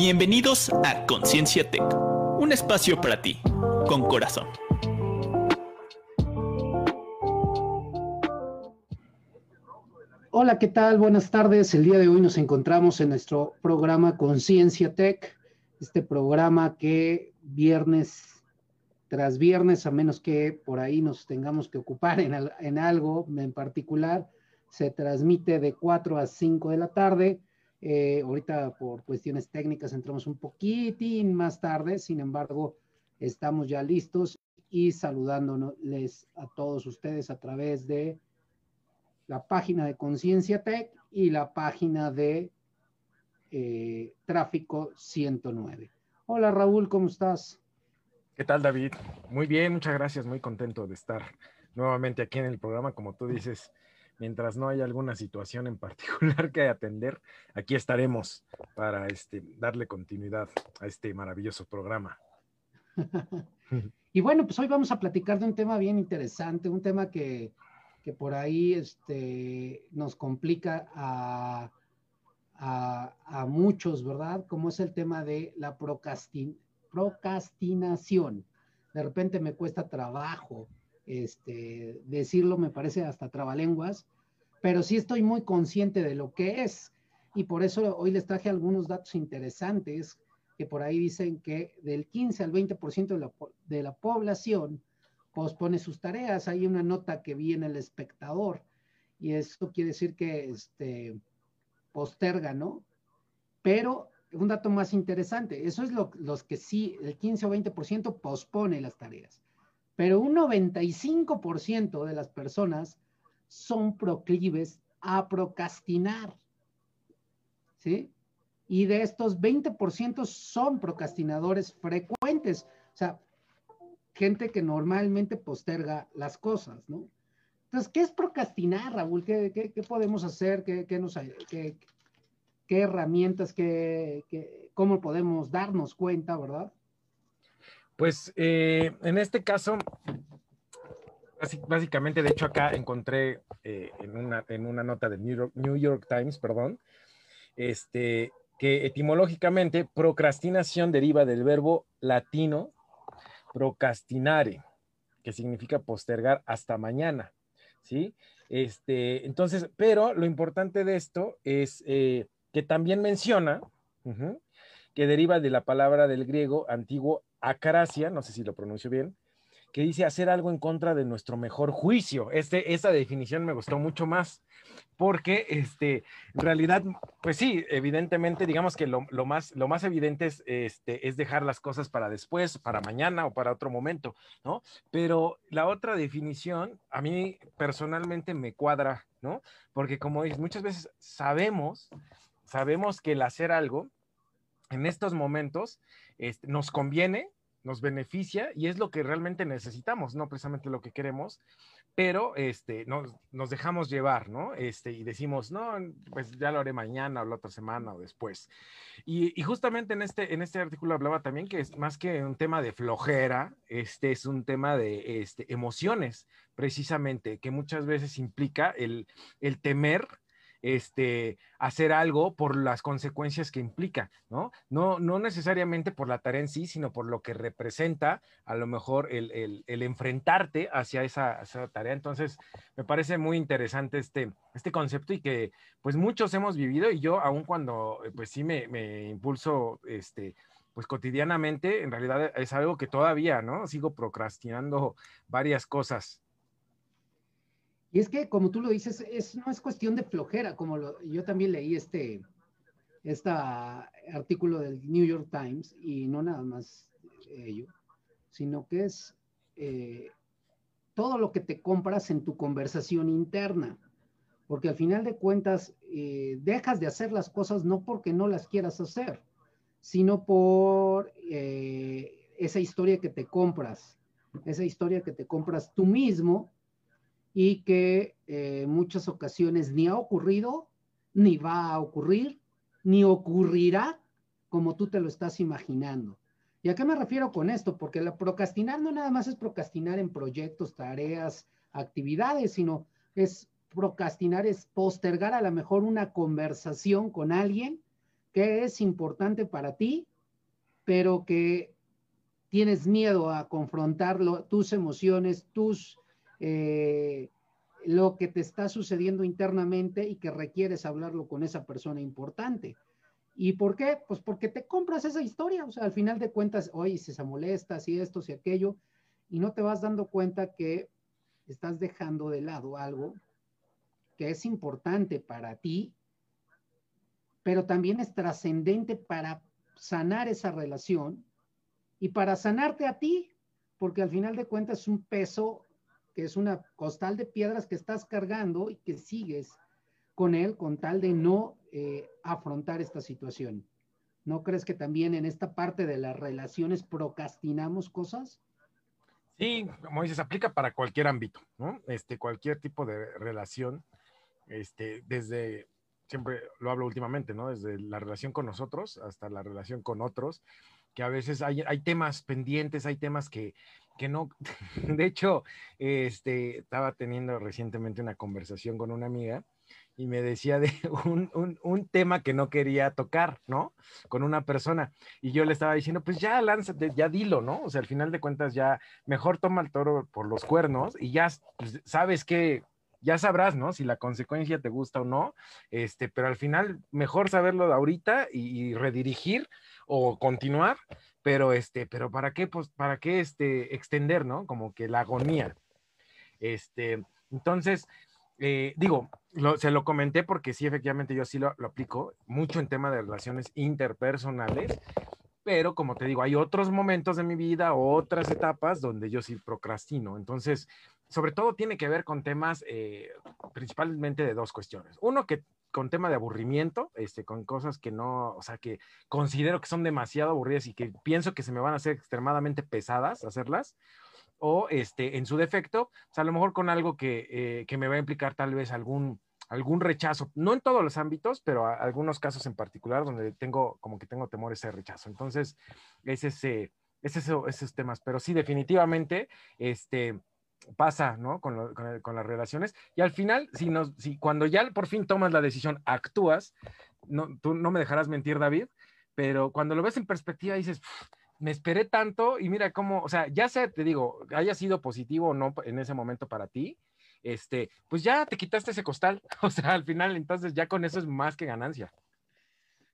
Bienvenidos a Conciencia Tech, un espacio para ti, con corazón. Hola, ¿qué tal? Buenas tardes. El día de hoy nos encontramos en nuestro programa Conciencia Tech, este programa que viernes tras viernes, a menos que por ahí nos tengamos que ocupar en, algo en particular, se transmite de 4 a 5 de la tarde. Eh, ahorita por cuestiones técnicas entramos un poquitín más tarde, sin embargo, estamos ya listos y saludándoles a todos ustedes a través de la página de Conciencia Tech y la página de eh, Tráfico 109. Hola Raúl, ¿cómo estás? ¿Qué tal David? Muy bien, muchas gracias, muy contento de estar nuevamente aquí en el programa, como tú dices, mientras no haya alguna situación en particular que atender, aquí estaremos para este, darle continuidad a este maravilloso programa. y bueno, pues hoy vamos a platicar de un tema bien interesante, un tema que, que por ahí este, nos complica a, a, muchos, ¿verdad? Como es el tema de la procrastin, procrastinación. De repente me cuesta trabajo este, decirlo me parece hasta trabalenguas, pero sí estoy muy consciente de lo que es. Y por eso hoy les traje algunos datos interesantes que por ahí dicen que del 15 al 20% de la, de la población pospone sus tareas. Hay una nota que vi en el espectador y eso quiere decir que este, posterga, ¿no? Pero un dato más interesante, eso es lo, los que sí, el 15 o 20% pospone las tareas pero un 95% de las personas son proclives a procrastinar. ¿Sí? Y de estos 20% son procrastinadores frecuentes, o sea, gente que normalmente posterga las cosas, ¿no? Entonces, ¿qué es procrastinar, Raúl? ¿Qué, podemos hacer? ¿Qué, herramientas, cómo podemos darnos cuenta, verdad? Pues eh, en este caso, básicamente, de hecho acá encontré eh, en, una, en, una, nota del New York, Times, perdón, este, que etimológicamente procrastinación deriva del verbo latino procrastinare, que significa postergar hasta mañana, ¿sí? Este, entonces, pero lo importante de esto es eh, que también menciona que deriva de la palabra del griego antiguo acracia, no sé si lo pronuncio bien, que dice hacer algo en contra de nuestro mejor juicio. Este, esa definición me gustó mucho más, porque este, en realidad, pues sí, evidentemente, digamos que lo, más, lo más evidente es, este, es dejar las cosas para después, para mañana o para otro momento, ¿no? Pero la otra definición, a mí personalmente me cuadra, ¿no? Porque como dices, muchas veces sabemos, sabemos que el hacer algo en estos momentos este, nos conviene, nos beneficia y es lo que realmente necesitamos, no precisamente lo que queremos, pero este, nos, nos dejamos llevar, ¿no? Este, y decimos, no, pues ya lo haré mañana o la otra semana o después. Y, justamente en este, en este artículo hablaba también que es más que un tema de flojera, este es un tema de este, emociones, precisamente, que muchas veces implica el temer este, hacer algo por las consecuencias que implica, ¿no? No, no necesariamente por la tarea en sí, sino por lo que representa a lo mejor el, enfrentarte hacia esa, tarea. Entonces, me parece muy interesante este, este concepto y que pues muchos hemos vivido y yo aun cuando eh, pues sí me, me impulso, este, pues cotidianamente, en realidad es algo que todavía, ¿no? Sigo procrastinando varias cosas. Y es que, como tú lo dices, es, no es cuestión de flojera, como yo también leí este, este artículo del New York Times, y no nada más ello, sino que es eh, todo lo que te compras en tu conversación interna, porque al final de cuentas eh, dejas de hacer las cosas no porque no las quieras hacer, sino por eh, esa historia que te compras, esa historia que te compras tú mismo y que en eh, muchas ocasiones ni ha ocurrido, ni va a ocurrir, ni ocurrirá como tú te lo estás imaginando. ¿Y a qué me refiero con esto? Porque la procrastinar no nada más es procrastinar en proyectos, tareas, actividades, sino es procrastinar, es postergar a lo mejor una conversación con alguien que es importante para ti, pero que tienes miedo a confrontarlo, tus emociones, tus, eh, lo que te está sucediendo internamente y que requieres hablarlo con esa persona importante. ¿Y por qué? Pues porque te compras esa historia, o sea, al final de cuentas, oye, si se molesta, si esto, si aquello, y no te vas dando cuenta que estás dejando de lado algo que es importante para ti, pero también es trascendente para sanar esa relación y para sanarte a ti, porque al final de cuentas es un peso que es una costal de piedras que estás cargando y que sigues con él con tal de no eh, afrontar esta situación. ¿No crees que también en esta parte de las relaciones procrastinamos cosas? Sí, como dices, aplica para cualquier ámbito, ¿no? Este, cualquier tipo de relación, este, desde, siempre lo hablo últimamente, ¿no? Desde la relación con nosotros hasta la relación con otros, que a veces hay, hay temas pendientes, hay temas que, que no, de hecho, este, estaba teniendo recientemente una conversación con una amiga y me decía de un, tema que no quería tocar, ¿no? Con una persona. Y yo le estaba diciendo, pues ya lánzate, ya dilo, ¿no? O sea, al final de cuentas ya mejor toma el toro por los cuernos y ya pues, sabes que, ya sabrás, ¿no? Si la consecuencia te gusta o no, este, pero al final mejor saberlo de ahorita y, redirigir o continuar, pero este, pero para qué, pues, para qué este, extender, ¿no? Como que la agonía. Este, entonces, eh, digo, se lo comenté porque sí, efectivamente, yo sí lo, aplico mucho en tema de relaciones interpersonales, pero como te digo, hay otros momentos de mi vida, otras etapas donde yo sí procrastino. Entonces, sobre todo tiene que ver con temas eh, principalmente de dos cuestiones. Uno, que con tema de aburrimiento, este, con cosas que no, o sea, que considero que son demasiado aburridas y que pienso que se me van a hacer extremadamente pesadas hacerlas o este, en su defecto, a lo mejor con algo que, eh, me va a implicar tal vez algún, algún rechazo, no en todos los ámbitos, pero algunos casos en particular donde tengo, como que tengo temor a ese rechazo. Entonces, es ese, es eso, esos temas, pero sí, definitivamente, este, pasa, ¿no? Con, con, las relaciones. Y al final, si, nos, si cuando ya por fin tomas la decisión, actúas, no, tú no me dejarás mentir, David, pero cuando lo ves en perspectiva dices, me esperé tanto y mira cómo, o sea, ya sea, te digo, haya sido positivo o no en ese momento para ti, este, pues ya te quitaste ese costal, o sea, al final entonces ya con eso es más que ganancia.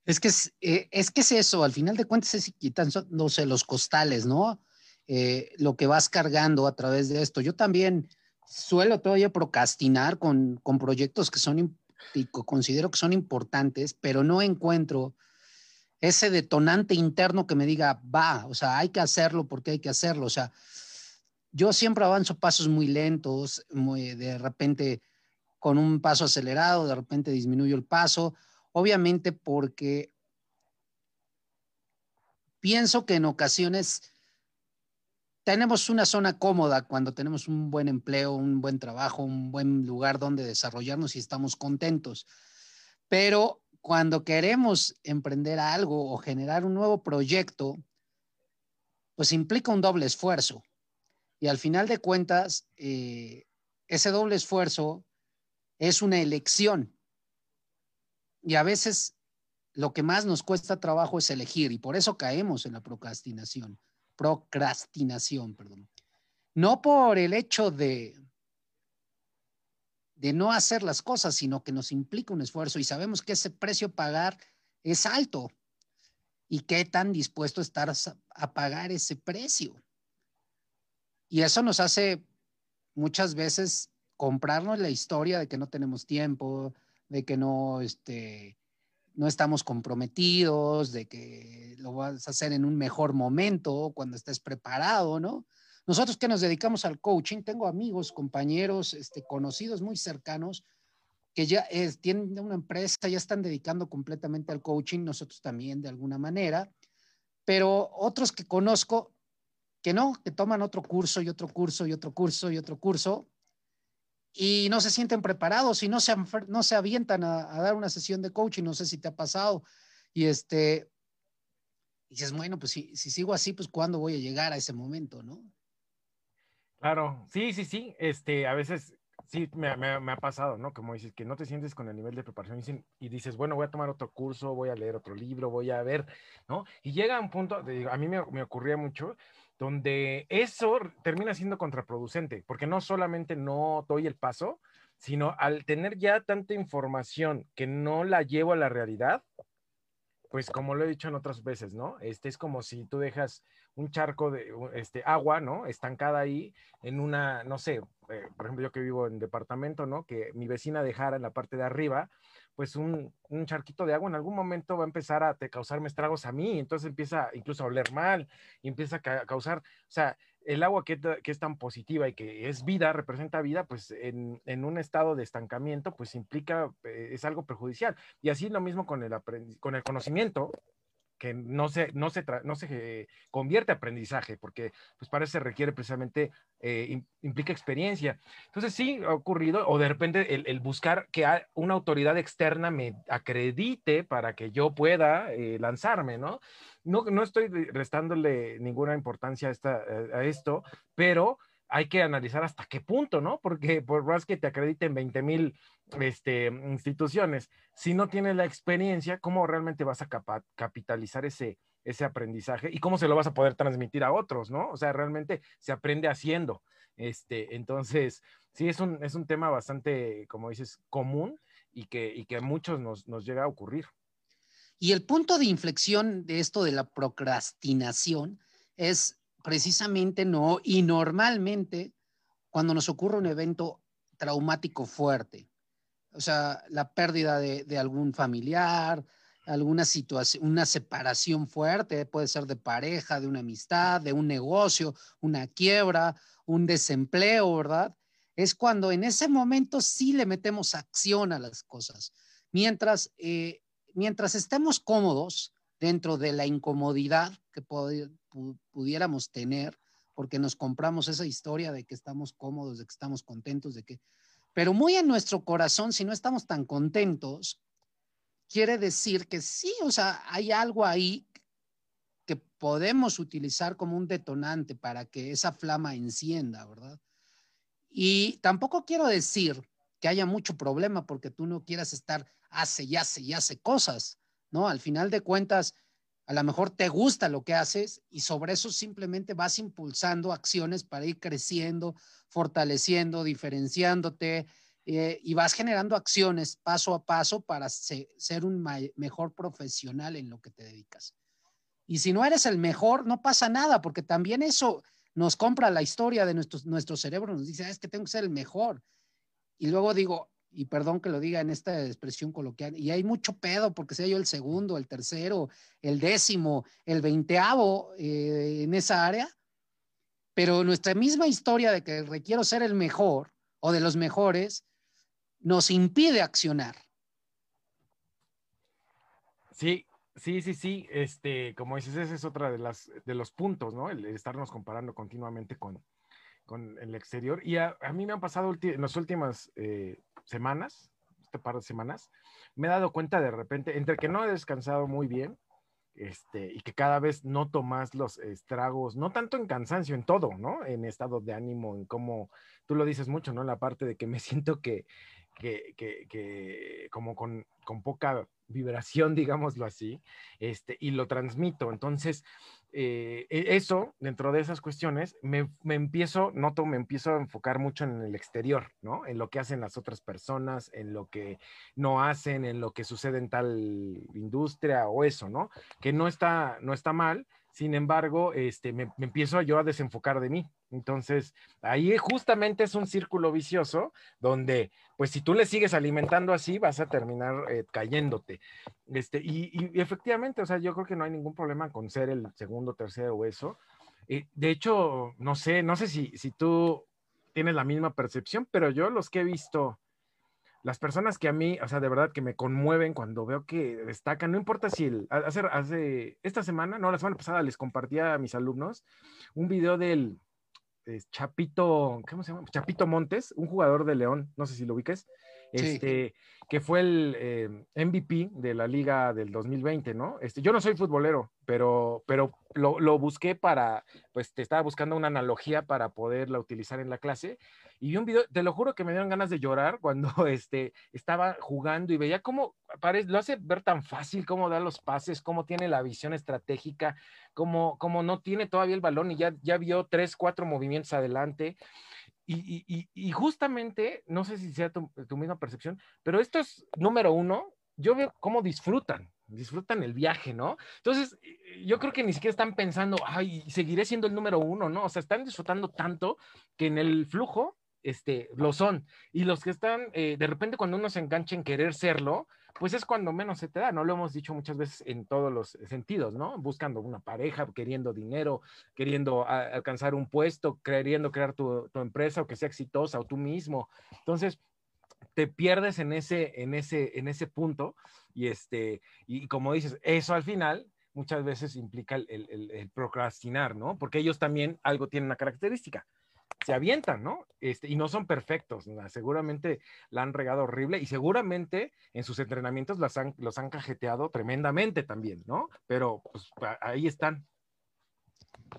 Es que es, eh, es que es eso, al final de cuentas es quitándose los costales, ¿no? Eh, lo que vas cargando a través de esto. Yo también suelo todavía procrastinar con, con proyectos que son, considero que son importantes, pero no encuentro ese detonante interno que me diga, va, o sea, hay que hacerlo porque hay que hacerlo. O sea, yo siempre avanzo pasos muy lentos, muy, de repente con un paso acelerado, de repente disminuyo el paso, obviamente porque pienso que en ocasiones tenemos una zona cómoda cuando tenemos un buen empleo, un buen trabajo, un buen lugar donde desarrollarnos y estamos contentos. Pero cuando queremos emprender algo o generar un nuevo proyecto, pues implica un doble esfuerzo. Y al final de cuentas, eh, ese doble esfuerzo es una elección. Y a veces lo que más nos cuesta trabajo es elegir y por eso caemos en la procrastinación. Procrastinación, perdón. No por el hecho de, de no hacer las cosas, sino que nos implica un esfuerzo y sabemos que ese precio pagar es alto y qué tan dispuesto estar a pagar ese precio. Y eso nos hace muchas veces comprarnos la historia de que no tenemos tiempo, de que no, este, no estamos comprometidos, de que lo vas a hacer en un mejor momento, cuando estés preparado, ¿no? Nosotros que nos dedicamos al coaching, tengo amigos, compañeros, este, conocidos muy cercanos que ya tienen una empresa, ya están dedicando completamente al coaching, nosotros también de alguna manera, pero otros que conozco que no, que toman otro curso y otro curso y otro curso y otro curso y no se sienten preparados y no se, no se avientan a, dar una sesión de coaching, no sé si te ha pasado. Y este, y dices, bueno, pues si, si sigo así, pues ¿cuándo voy a llegar a ese momento, no? Claro, sí, sí, sí. Este, a veces sí, me, ha pasado, ¿no? Como dices, que no te sientes con el nivel de preparación y, dices, bueno, voy a tomar otro curso, voy a leer otro libro, voy a ver, ¿no? Y llega un punto, a mí me, me ocurría mucho, donde eso termina siendo contraproducente, porque no solamente no doy el paso, sino al tener ya tanta información que no la llevo a la realidad, pues como lo he dicho en otras veces, ¿no? Este es como si tú dejas un charco de este, agua, ¿no? Estancada ahí en una, no sé, eh, por ejemplo, yo que vivo en departamento, ¿no? Que mi vecina dejara en la parte de arriba, pues un, un, charquito de agua en algún momento va a empezar a causarme estragos a mí, entonces empieza incluso a oler mal, y empieza a causar, o sea, el agua que, que, es tan positiva y que es vida, representa vida, pues en, en un estado de estancamiento, pues implica, eh, es algo perjudicial. Y así lo mismo con el, con el conocimiento, que no se, no se, no se convierte a aprendizaje, porque pues para eso requiere precisamente, eh, implica experiencia. Entonces sí ha ocurrido, o de repente el, buscar que una autoridad externa me acredite para que yo pueda eh, lanzarme, ¿no? ¿no? No estoy restándole ninguna importancia a, esta, a esto, pero hay que analizar hasta qué punto, ¿no? Porque por más que te acrediten 20 mil este, instituciones, si no tienes la experiencia, ¿cómo realmente vas a capitalizar ese, ese aprendizaje y cómo se lo vas a poder transmitir a otros, ¿no? O sea, realmente se aprende haciendo. Este, entonces, sí, es un, es un tema bastante, como dices, común y que, y que a muchos nos, nos llega a ocurrir. Y el punto de inflexión de esto de la procrastinación es precisamente no, y normalmente cuando nos ocurre un evento traumático fuerte, o sea, la pérdida de, algún familiar, alguna situación, una separación fuerte, puede ser de pareja, de una amistad, de un negocio, una quiebra, un desempleo, ¿verdad? Es cuando en ese momento sí le metemos acción a las cosas. Mientras, eh, mientras estemos cómodos dentro de la incomodidad que pudiéramos tener, porque nos compramos esa historia de que estamos cómodos, de que estamos contentos, de que... Pero muy en nuestro corazón, si no estamos tan contentos, quiere decir que sí, o sea, hay algo ahí que podemos utilizar como un detonante para que esa flama encienda, ¿verdad? Y tampoco quiero decir que haya mucho problema porque tú no quieras estar hace y hace y hace cosas, ¿no? Al final de cuentas, a lo mejor te gusta lo que haces y sobre eso simplemente vas impulsando acciones para ir creciendo, fortaleciendo, diferenciándote eh, y vas generando acciones paso a paso para ser un mejor profesional en lo que te dedicas. Y si no eres el mejor, no pasa nada, porque también eso nos compra la historia de nuestro, nuestro cerebro, nos dice, ah, es que tengo que ser el mejor. Y luego digo, y perdón que lo diga en esta expresión coloquial, y hay mucho pedo porque sea yo el segundo, el tercero, el décimo, el veinteavo eh, en esa área, pero nuestra misma historia de que requiero ser el mejor o de los mejores nos impide accionar. Sí, sí, sí, sí, este, como dices, ese es otra de las de los puntos, ¿no? El estarnos comparando continuamente con, con el exterior. Y a, mí me han pasado en las últimas eh, semanas, este par de semanas, me he dado cuenta de repente, entre que no he descansado muy bien, este, y que cada vez noto más los estragos, no tanto en cansancio, en todo, ¿no? En estado de ánimo, en cómo, tú lo dices mucho, ¿no? La parte de que me siento que, que, que, que como con, con poca vibración, digámoslo así, este, y lo transmito. Entonces, eh, e, eso, dentro de esas cuestiones, me, me, empiezo, noto, me empiezo a enfocar mucho en el exterior, ¿no? En lo que hacen las otras personas, en lo que no hacen, en lo que sucede en tal industria o eso, ¿no? Que no está, no está mal, sin embargo, este, me, empiezo yo a desenfocar de mí. Entonces, ahí justamente es un círculo vicioso donde, pues si tú le sigues alimentando así, vas a terminar eh, cayéndote. Este, y, efectivamente, o sea, yo creo que no hay ningún problema con ser el segundo, tercero o eso. Eh, de hecho, no sé, no sé si, si tú tienes la misma percepción, pero yo los que he visto las personas que a mí, o sea, de verdad que me conmueven cuando veo que destacan, no importa si el, hace, hace, esta semana, no, la semana pasada les compartía a mis alumnos un video del Chapito, ¿cómo se llama? Chapito Montes, un jugador de León, no sé si lo ubiques, este, que fue el eh, MVP de la liga del 2020, ¿no? Este, yo no soy futbolero, pero, pero lo, lo, busqué para, pues te estaba buscando una analogía para poderla utilizar en la clase y vi un video, te lo juro que me dieron ganas de llorar cuando este, estaba jugando y veía cómo parece, lo hace ver tan fácil, cómo da los pases, cómo tiene la visión estratégica, cómo, cómo no tiene todavía el balón y ya, ya vio tres, cuatro movimientos adelante. Y, justamente, no sé si sea tu, tu, misma percepción, pero esto es número uno, yo veo cómo disfrutan, disfrutan el viaje, ¿no? Entonces, yo creo que ni siquiera están pensando, ay, seguiré siendo el número uno, ¿no? O sea, están disfrutando tanto que en el flujo, este, lo son. Y los que están, eh, de repente cuando uno se engancha en querer serlo, pues es cuando menos se te da, ¿no? Lo hemos dicho muchas veces en todos los sentidos, ¿no? Buscando una pareja, queriendo dinero, queriendo alcanzar un puesto, queriendo crear tu, empresa o que sea exitosa o tú mismo. Entonces, te pierdes en ese, en ese, en ese punto y este, y como dices, eso al final muchas veces implica el, el, el procrastinar, ¿no? Porque ellos también algo tienen una característica, se avientan, ¿no? Este, y no son perfectos, ¿no? seguramente la han regado horrible y seguramente en sus entrenamientos los han, los han cajeteado tremendamente también, ¿no? Pero pues ahí están.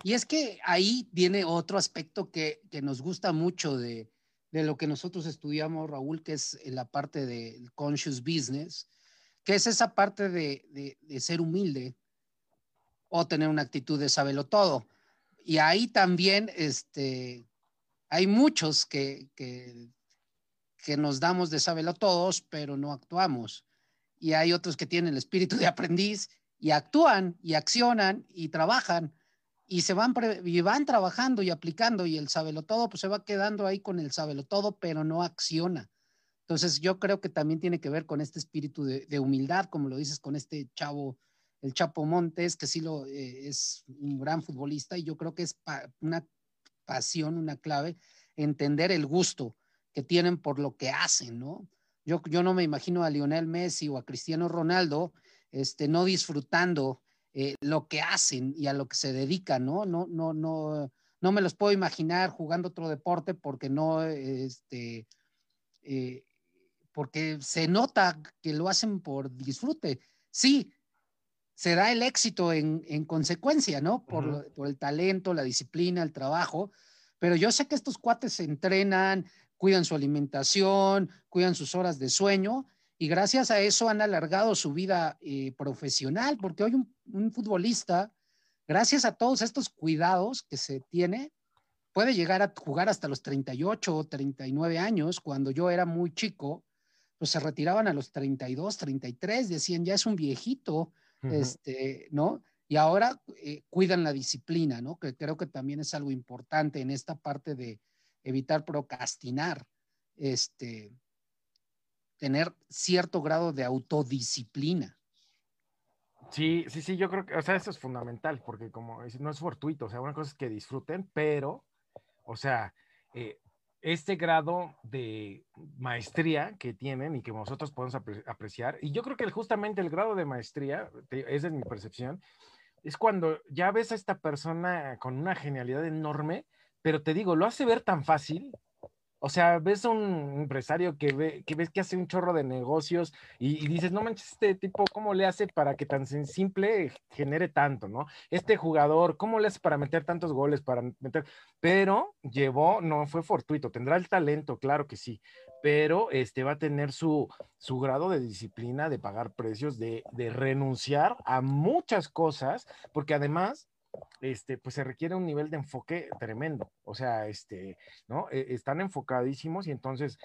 Y es que ahí viene otro aspecto que, que nos gusta mucho de, de, lo que nosotros estudiamos, Raúl, que es la parte del conscious business, que es esa parte de, de, de ser humilde o tener una actitud de saberlo todo. Y ahí también, este, hay muchos que, que, nos damos de saberlo todos, pero no actuamos. Y hay otros que tienen el espíritu de aprendiz y actúan y accionan y trabajan y se van, y van trabajando y aplicando y el sabelo todo pues se va quedando ahí con el sabelo todo, pero no acciona. Entonces yo creo que también tiene que ver con este espíritu de, humildad, como lo dices con este chavo, el Chapo Montes, que sí lo eh, es un gran futbolista y yo creo que es una pasión, una clave, entender el gusto que tienen por lo que hacen, ¿no? Yo, yo no me imagino a Lionel Messi o a Cristiano Ronaldo este, no disfrutando eh, lo que hacen y a lo que se dedican, ¿no? No, no, no, no me los puedo imaginar jugando otro deporte porque no, este, eh, porque se nota que lo hacen por disfrute. Sí, se da el éxito en, en consecuencia, ¿no? Por, uh -huh. por, el talento, la disciplina, el trabajo. Pero yo sé que estos cuates se entrenan, cuidan su alimentación, cuidan sus horas de sueño y gracias a eso han alargado su vida eh, profesional, porque hoy un, un, futbolista, gracias a todos estos cuidados que se tiene, puede llegar a jugar hasta los 38 o 39 años. Cuando yo era muy chico, pues se retiraban a los 32, 33, decían, ya es un viejito, uh -huh. este, ¿no? Y ahora eh, cuidan la disciplina, ¿no? Que creo que también es algo importante en esta parte de evitar procrastinar, este, tener cierto grado de autodisciplina. Sí, sí, sí, yo creo que, o sea, eso es fundamental, porque como no es fortuito, o sea, una cosa es que disfruten, pero, o sea, eh, este grado de maestría que tienen y que nosotros podemos apre apreciar, y yo creo que justamente el grado de maestría, esa es mi percepción, es cuando ya ves a esta persona con una genialidad enorme, pero te digo, lo hace ver tan fácil. O sea, ves un empresario que, ve, que ves que hace un chorro de negocios y, y, dices, no manches, este tipo, ¿cómo le hace para que tan simple genere tanto, no? Este jugador, ¿cómo le hace para meter tantos goles, para meter? Pero llevó, no fue fortuito, tendrá el talento, claro que sí, pero este va a tener su, su grado de disciplina, de pagar precios, de, de renunciar a muchas cosas, porque además este, pues se requiere un nivel de enfoque tremendo. O sea, este, ¿no? E, están enfocadísimos y entonces,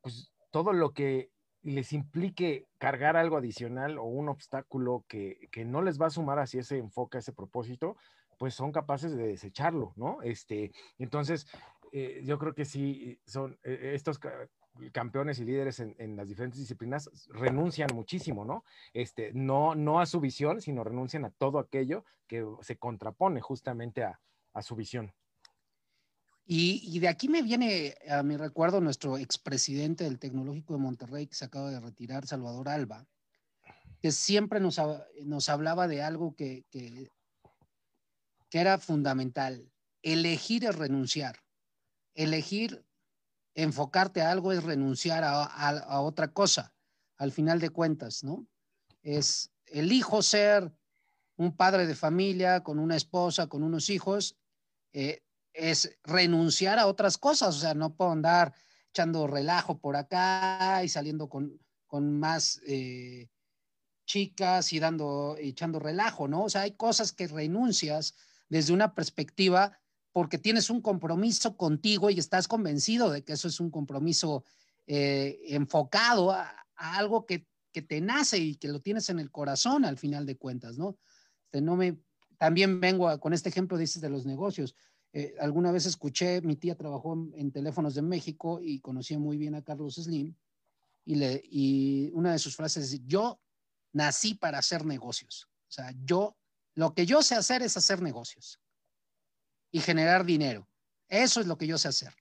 pues todo lo que les implique cargar algo adicional o un obstáculo que, que no les va a sumar hacia ese enfoque, ese propósito, pues son capaces de desecharlo, ¿no? Este, entonces, eh, yo creo que sí, son eh, estos campeones y líderes en, las diferentes disciplinas renuncian muchísimo, ¿no? Este, no, no a su visión, sino renuncian a todo aquello que se contrapone justamente a, su visión. Y, de aquí me viene a mi recuerdo nuestro expresidente del Tecnológico de Monterrey, que se acaba de retirar, Salvador Alba, que siempre nos, hablaba de algo que, que, que era fundamental, elegir es renunciar, elegir enfocarte a algo es renunciar a, otra cosa, al final de cuentas, ¿no? Es, elijo ser un padre de familia con una esposa, con unos hijos, eh, es renunciar a otras cosas, o sea, no puedo andar echando relajo por acá y saliendo con, más eh, chicas y dando, echando relajo, ¿no? O sea, hay cosas que renuncias desde una perspectiva porque tienes un compromiso contigo y estás convencido de que eso es un compromiso eh, enfocado a, algo que, te nace y que lo tienes en el corazón al final de cuentas, ¿no? Este, no me, también vengo con este ejemplo, dices, de los negocios. Eh, alguna vez escuché, mi tía trabajó en, teléfonos de México y conocía muy bien a Carlos Slim y, le, y una de sus frases es, yo nací para hacer negocios. O sea, yo, lo que yo sé hacer es hacer negocios y generar dinero. Eso es lo que yo sé hacer.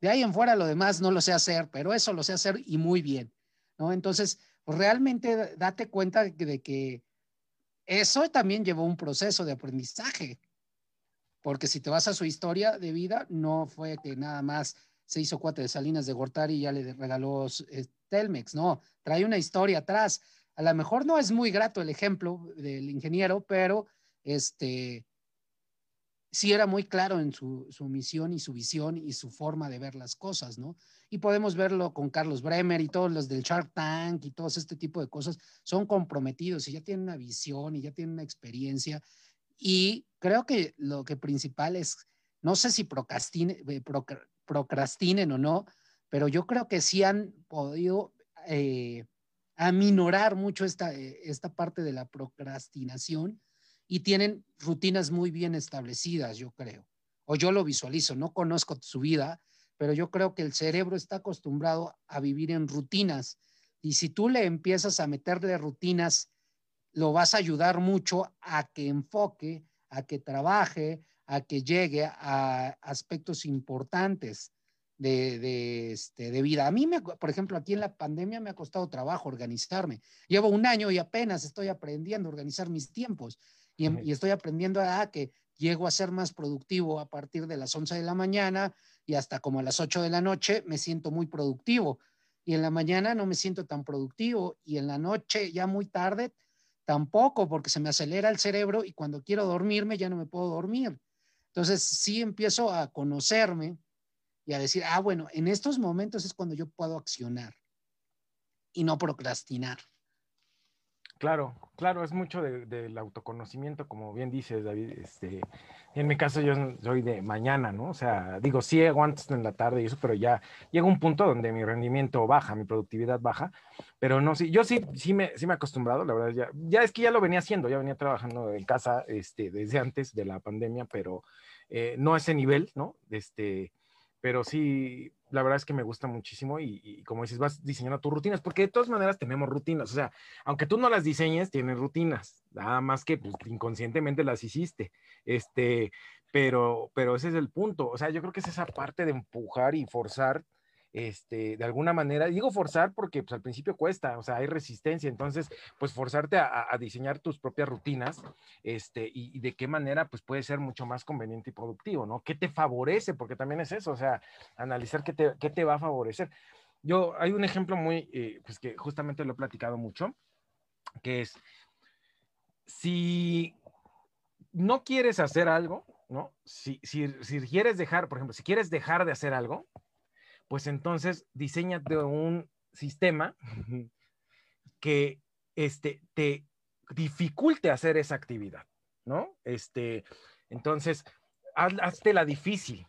De ahí en fuera lo demás no lo sé hacer, pero eso lo sé hacer y muy bien, ¿no? Entonces, pues, realmente date cuenta de que eso también llevó un proceso de aprendizaje, porque si te vas a su historia de vida, no fue que nada más se hizo cuate de Salinas de Gortari y ya le regaló eh, Telmex, no, trae una historia atrás. A lo mejor no es muy grato el ejemplo del ingeniero, pero este, sí era muy claro en su, misión y su visión y su forma de ver las cosas, ¿no? Y podemos verlo con Carlos Bremer y todos los del Shark Tank y todos este tipo de cosas, son comprometidos y ya tienen una visión y ya tienen una experiencia. Y creo que lo que principal es, no sé si procrastine, eh, procrastinen o no, pero yo creo que sí han podido eh, aminorar mucho esta, eh, esta parte de la procrastinación y tienen rutinas muy bien establecidas, yo creo. O yo lo visualizo, no conozco su vida, pero yo creo que el cerebro está acostumbrado a vivir en rutinas. Y si tú le empiezas a meterle rutinas, lo vas a ayudar mucho a que enfoque, a que trabaje, a que llegue a aspectos importantes de, de, este, de vida. A mí, me, por ejemplo, aquí en la pandemia me ha costado trabajo organizarme. Llevo un año y apenas estoy aprendiendo a organizar mis tiempos y, estoy aprendiendo a que llego a ser más productivo a partir de las 11 de la mañana y hasta como a las 8 de la noche me siento muy productivo. Y en la mañana no me siento tan productivo y en la noche ya muy tarde tampoco porque se me acelera el cerebro y cuando quiero dormirme ya no me puedo dormir. Entonces sí empiezo a conocerme y a decir, ah, bueno, en estos momentos es cuando yo puedo accionar y no procrastinar. Claro, claro, es mucho del autoconocimiento, como bien dices, David. Este, en mi caso, yo soy de mañana, ¿no? O sea, digo, sí aguanto en la tarde y eso, pero ya llega un punto donde mi rendimiento baja, mi productividad baja, pero no, sí, yo sí, sí me, sí me he acostumbrado, la verdad, ya, ya es que ya lo venía haciendo, ya venía trabajando en casa este, desde antes de la pandemia, pero eh, no a ese nivel, ¿no? Este, pero sí, la verdad es que me gusta muchísimo y, como dices, vas diseñando tus rutinas, porque de todas maneras tenemos rutinas, o sea, aunque tú no las diseñes, tienes rutinas, nada más que pues, inconscientemente las hiciste, este, pero, pero ese es el punto, o sea, yo creo que es esa parte de empujar y forzar este, de alguna manera, digo forzar porque pues, al principio cuesta, o sea, hay resistencia, entonces, pues forzarte a, diseñar tus propias rutinas, este, y, de qué manera, pues puede ser mucho más conveniente y productivo, ¿no? ¿Qué te favorece? Porque también es eso, o sea, analizar qué te, qué te va a favorecer. Yo, hay un ejemplo muy, eh, pues que justamente lo he platicado mucho, que es, si no quieres hacer algo, ¿no? Si, si, si quieres dejar, por ejemplo, si quieres dejar de hacer algo, pues entonces diseñate un sistema que este, te dificulte hacer esa actividad, ¿no? Este, entonces, hazte la difícil,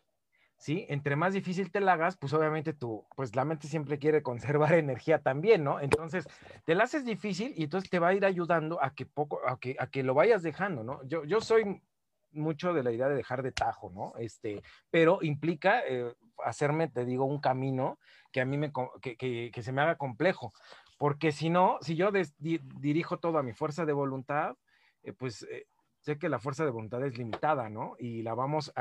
¿sí? Entre más difícil te la hagas, pues obviamente tú, pues la mente siempre quiere conservar energía también, ¿no? Entonces, te la haces difícil y entonces te va a ir ayudando a que poco, a que, a que lo vayas dejando, ¿no? Yo, yo soy mucho de la idea de dejar de tajo, ¿no? Este, pero implica eh, hacerme, te digo, un camino que a mí me, que, que, se me haga complejo, porque si no, si yo dirijo todo a mi fuerza de voluntad, eh, pues eh, sé que la fuerza de voluntad es limitada, ¿no? Y la vamos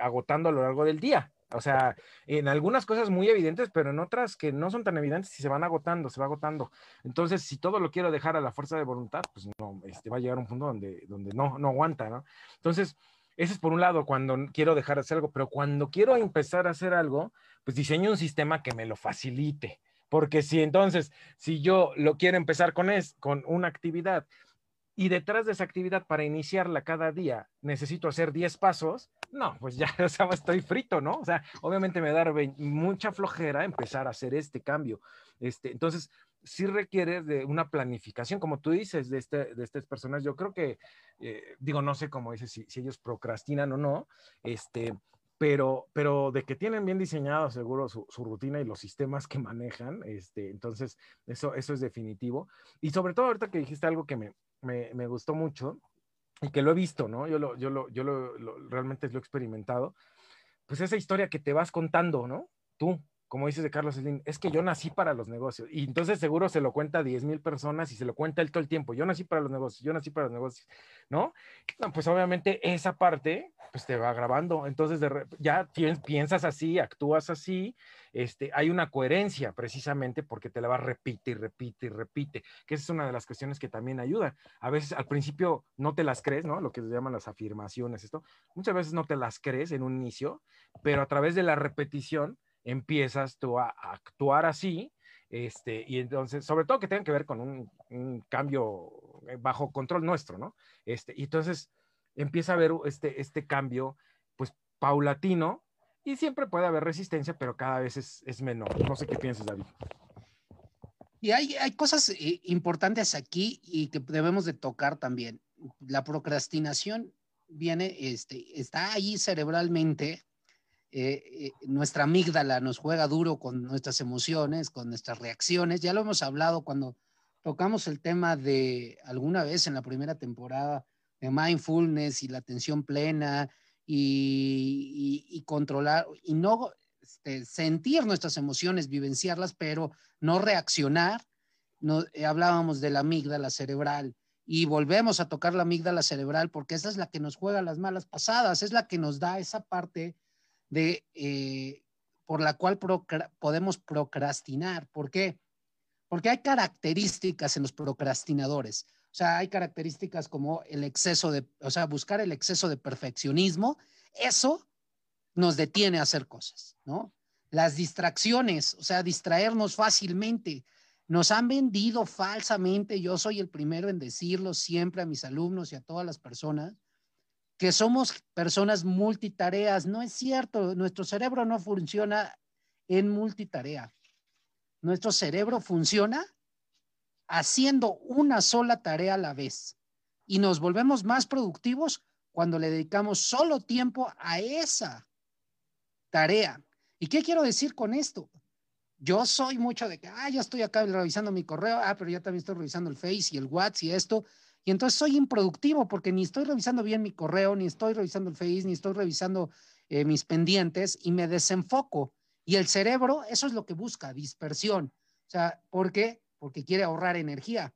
agotando a lo largo del día. O sea, en algunas cosas muy evidentes, pero en otras que no son tan evidentes y se van agotando, se va agotando. Entonces, si todo lo quiero dejar a la fuerza de voluntad, pues no, este, va a llegar un punto donde, donde no, no aguanta, ¿no? Entonces, ese es por un lado cuando quiero dejar de hacer algo, pero cuando quiero empezar a hacer algo, pues diseño un sistema que me lo facilite. Porque si entonces, si yo lo quiero empezar con, es, con una actividad y detrás de esa actividad para iniciarla cada día necesito hacer 10 pasos, no, pues ya o sea, estoy frito, ¿no? O sea, obviamente me da mucha flojera empezar a hacer este cambio. Este, entonces, sí requiere de una planificación, como tú dices, de, este, de estas personas. Yo creo que, eh, digo, no sé cómo dices, si, si, ellos procrastinan o no, este, pero, pero de que tienen bien diseñado seguro su, su, rutina y los sistemas que manejan, este, entonces eso, eso es definitivo. Y sobre todo ahorita que dijiste algo que me, me, gustó mucho y que lo he visto, ¿no? Yo, lo, yo, lo, yo lo, realmente lo he experimentado, pues esa historia que te vas contando, ¿no? Tú, como dices de Carlos Slim, es que yo nací para los negocios. Y entonces seguro se lo cuenta a 10 mil personas y se lo cuenta él todo el tiempo. Yo nací para los negocios, yo nací para los negocios, ¿no? pues obviamente esa parte, pues te va grabando. Entonces ya piensas así, actúas así. Este, hay una coherencia precisamente porque te la va repite y repite y repite, que esa es una de las cuestiones que también ayuda. A veces al principio no te las crees, ¿no? Lo que se llaman las afirmaciones, esto. Muchas veces no te las crees en un inicio, pero a través de la repetición, empiezas tú a, actuar así, este, y entonces, sobre todo que tenga que ver con un, cambio eh, bajo control nuestro, ¿no? Este, y entonces empieza a haber este, este cambio, pues, paulatino, y siempre puede haber resistencia, pero cada vez es, menor. No sé qué piensas, David. Y hay, hay cosas eh, importantes aquí y que debemos de tocar también. La procrastinación viene, este, está ahí cerebralmente eh, eh, nuestra amígdala nos juega duro con nuestras emociones, con nuestras reacciones. Ya lo hemos hablado cuando tocamos el tema de alguna vez en la primera temporada de mindfulness y la atención plena y, controlar y no este, sentir nuestras emociones, vivenciarlas, pero no reaccionar. No, eh, hablábamos de la amígdala cerebral y volvemos a tocar la amígdala cerebral porque esa es la que nos juega las malas pasadas, es la que nos da esa parte de, eh, por la cual podemos procrastinar. ¿Por qué? Porque hay características en los procrastinadores. O sea, hay características como el exceso de, o sea, buscar el exceso de perfeccionismo. Eso nos detiene a hacer cosas, ¿no? Las distracciones, o sea, distraernos fácilmente. Nos han vendido falsamente, yo soy el primero en decirlo siempre a mis alumnos y a todas las personas, que somos personas multitareas. No es cierto, nuestro cerebro no funciona en multitarea. Nuestro cerebro funciona haciendo una sola tarea a la vez y nos volvemos más productivos cuando le dedicamos solo tiempo a esa tarea. ¿Y qué quiero decir con esto? Yo soy mucho de que, ah, ya estoy acá revisando mi correo, ah, pero ya también estoy revisando el Face y el WhatsApp y esto, y entonces soy improductivo porque ni estoy revisando bien mi correo, ni estoy revisando el Face, ni estoy revisando eh, mis pendientes y me desenfoco. Y el cerebro, eso es lo que busca, dispersión. O sea, ¿por qué? Porque quiere ahorrar energía.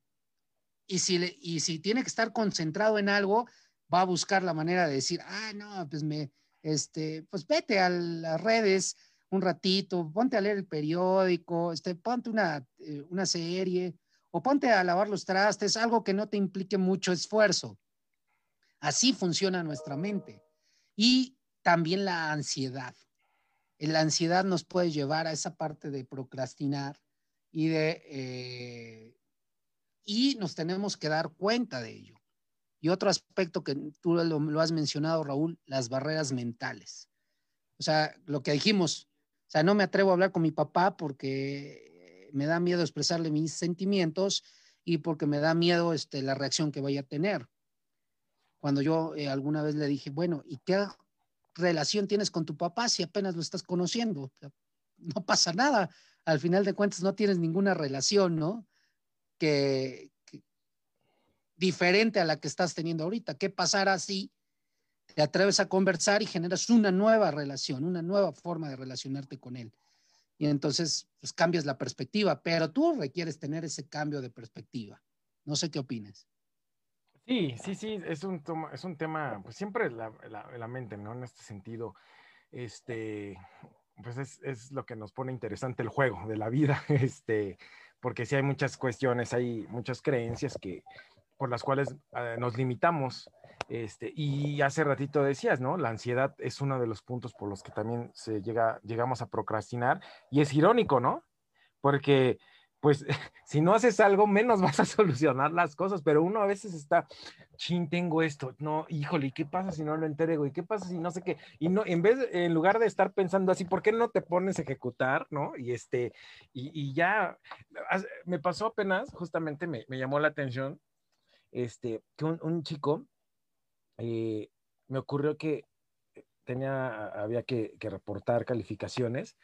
Y si, y si tiene que estar concentrado en algo, va a buscar la manera de decir, ah, no, pues me, este, pues vete a las redes un ratito, ponte a leer el periódico, este, ponte una, eh, una serie, o ponte a lavar los trastes, algo que no te implique mucho esfuerzo. Así funciona nuestra mente. Y también la ansiedad. La ansiedad nos puede llevar a esa parte de procrastinar y de... Eh, y nos tenemos que dar cuenta de ello. Y otro aspecto que tú lo, lo, has mencionado, Raúl, las barreras mentales. O sea, lo que dijimos, o sea, no me atrevo a hablar con mi papá porque me da miedo expresarle mis sentimientos y porque me da miedo este, la reacción que vaya a tener. Cuando yo eh, alguna vez le dije, bueno, ¿y qué relación tienes con tu papá si apenas lo estás conociendo? no pasa nada. Al final de cuentas no tienes ninguna relación, ¿no? Que, diferente a la que estás teniendo ahorita. ¿Qué pasará si te atreves a conversar y generas una nueva relación, una nueva forma de relacionarte con él? Y entonces pues cambias la perspectiva, pero tú requieres tener ese cambio de perspectiva. No sé qué opinas. Sí, sí, sí, es un, es un tema, pues siempre la, la, mente, ¿no? En este sentido, este, pues es, es, lo que nos pone interesante el juego de la vida, este, porque sí hay muchas cuestiones, hay muchas creencias que, por las cuales eh, nos limitamos. Este, y hace ratito decías, ¿no? La ansiedad es uno de los puntos por los que también se llega, llegamos a procrastinar. Y es irónico, ¿no? Porque pues si no haces algo, menos vas a solucionar las cosas, pero uno a veces está, chin, tengo esto, no, híjole, ¿y qué pasa si no lo entrego? ¿Y qué pasa si no sé qué? Y no, en vez, en lugar de estar pensando así, ¿por qué no te pones a ejecutar, no? Y este, y, ya, me pasó apenas, justamente me, llamó la atención, este, que un, chico, eh, me ocurrió que tenía, había que, reportar calificaciones,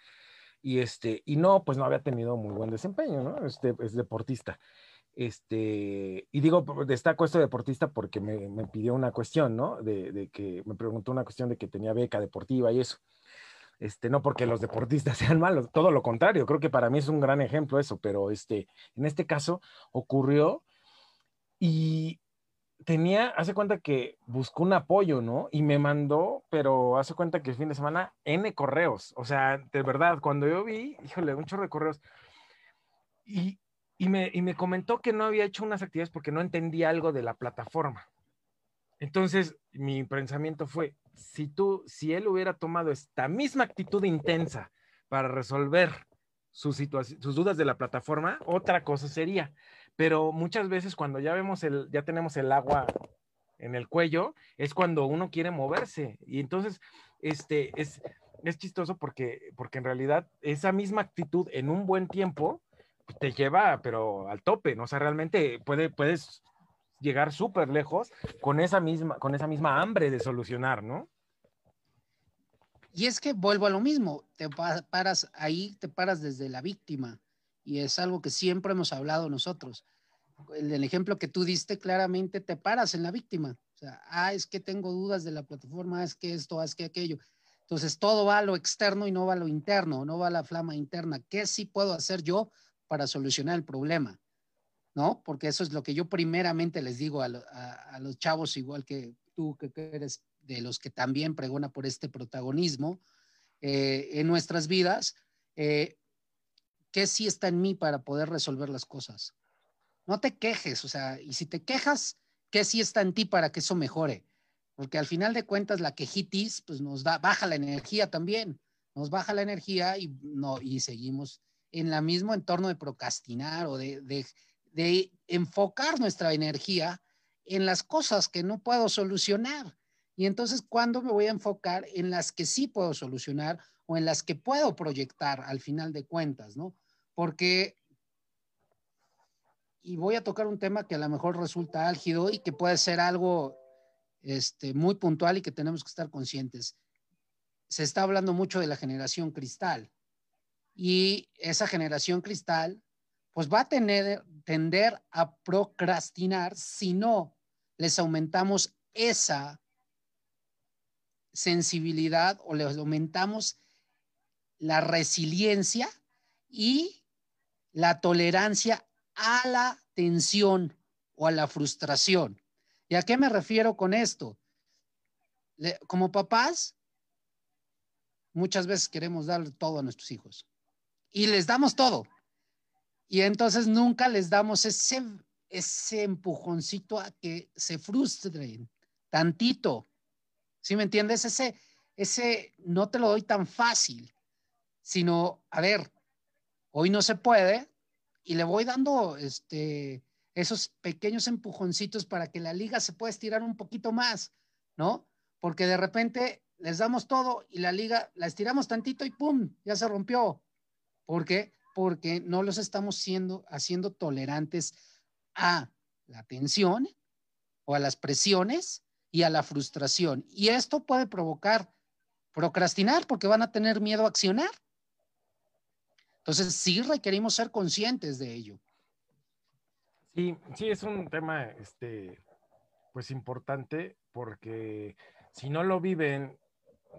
y este, y no, pues no había tenido muy buen desempeño, ¿no? Este, es deportista. Este, y digo, destaco esto de deportista porque me, me pidió una cuestión, ¿no? De, de, que me preguntó una cuestión de que tenía beca deportiva y eso. Este, no porque los deportistas sean malos, todo lo contrario, creo que para mí es un gran ejemplo eso, pero este, en este caso ocurrió y tenía, hace cuenta que buscó un apoyo, ¿no? Y me mandó, pero hace cuenta que el fin de semana, N correos. O sea, de verdad, cuando yo vi, híjole, un chorro de correos. Y, y, me, y me comentó que no había hecho unas actividades porque no entendía algo de la plataforma. Entonces, mi pensamiento fue, si tú, si él hubiera tomado esta misma actitud intensa para resolver sus, sus dudas de la plataforma, otra cosa sería pero muchas veces cuando ya vemos el, ya tenemos el agua en el cuello, es cuando uno quiere moverse. Y entonces, este, es, es chistoso porque, porque en realidad esa misma actitud en un buen tiempo te lleva, pero al tope, ¿no? O sea, realmente puede, puedes llegar súper lejos con esa, misma, con esa misma hambre de solucionar, ¿no? Y es que vuelvo a lo mismo, te paras ahí, te paras desde la víctima y es algo que siempre hemos hablado nosotros. El, ejemplo que tú diste, claramente te paras en la víctima. O sea, ah, es que tengo dudas de la plataforma, es que esto, es que aquello. Entonces, todo va a lo externo y no va a lo interno, no va a la flama interna. ¿Qué sí puedo hacer yo para solucionar el problema? ¿No? Porque eso es lo que yo primeramente les digo a, a, los chavos, igual que tú, que, eres de los que también pregona por este protagonismo eh, en nuestras vidas. Eh, ¿qué sí está en mí para poder resolver las cosas? No te quejes, o sea, y si te quejas, ¿qué sí está en ti para que eso mejore? Porque al final de cuentas la quejitis pues nos da baja la energía también, nos baja la energía y no y seguimos en el mismo entorno de procrastinar o de, de, de enfocar nuestra energía en las cosas que no puedo solucionar. Y entonces, ¿cuándo me voy a enfocar en las que sí puedo solucionar o en las que puedo proyectar al final de cuentas, ¿no? Porque, y voy a tocar un tema que a lo mejor resulta álgido y que puede ser algo este, muy puntual y que tenemos que estar conscientes. Se está hablando mucho de la generación cristal y esa generación cristal pues va a tener, tender a procrastinar si no les aumentamos esa sensibilidad o les aumentamos la resiliencia y la tolerancia a la tensión o a la frustración. ¿Y a qué me refiero con esto? como papás, muchas veces queremos dar todo a nuestros hijos y les damos todo. Y entonces nunca les damos ese, ese empujoncito a que se frustren tantito. ¿Sí me entiendes? Ese, ese no te lo doy tan fácil sino, a ver, hoy no se puede y le voy dando este, esos pequeños empujoncitos para que la liga se pueda estirar un poquito más, ¿no? Porque de repente les damos todo y la liga la estiramos tantito y ¡pum! Ya se rompió. ¿Por qué? Porque no los estamos siendo, haciendo tolerantes a la tensión o a las presiones y a la frustración. Y esto puede provocar procrastinar porque van a tener miedo a accionar. Entonces, sí requerimos ser conscientes de ello. Sí, sí, es un tema, este, pues importante, porque si no lo viven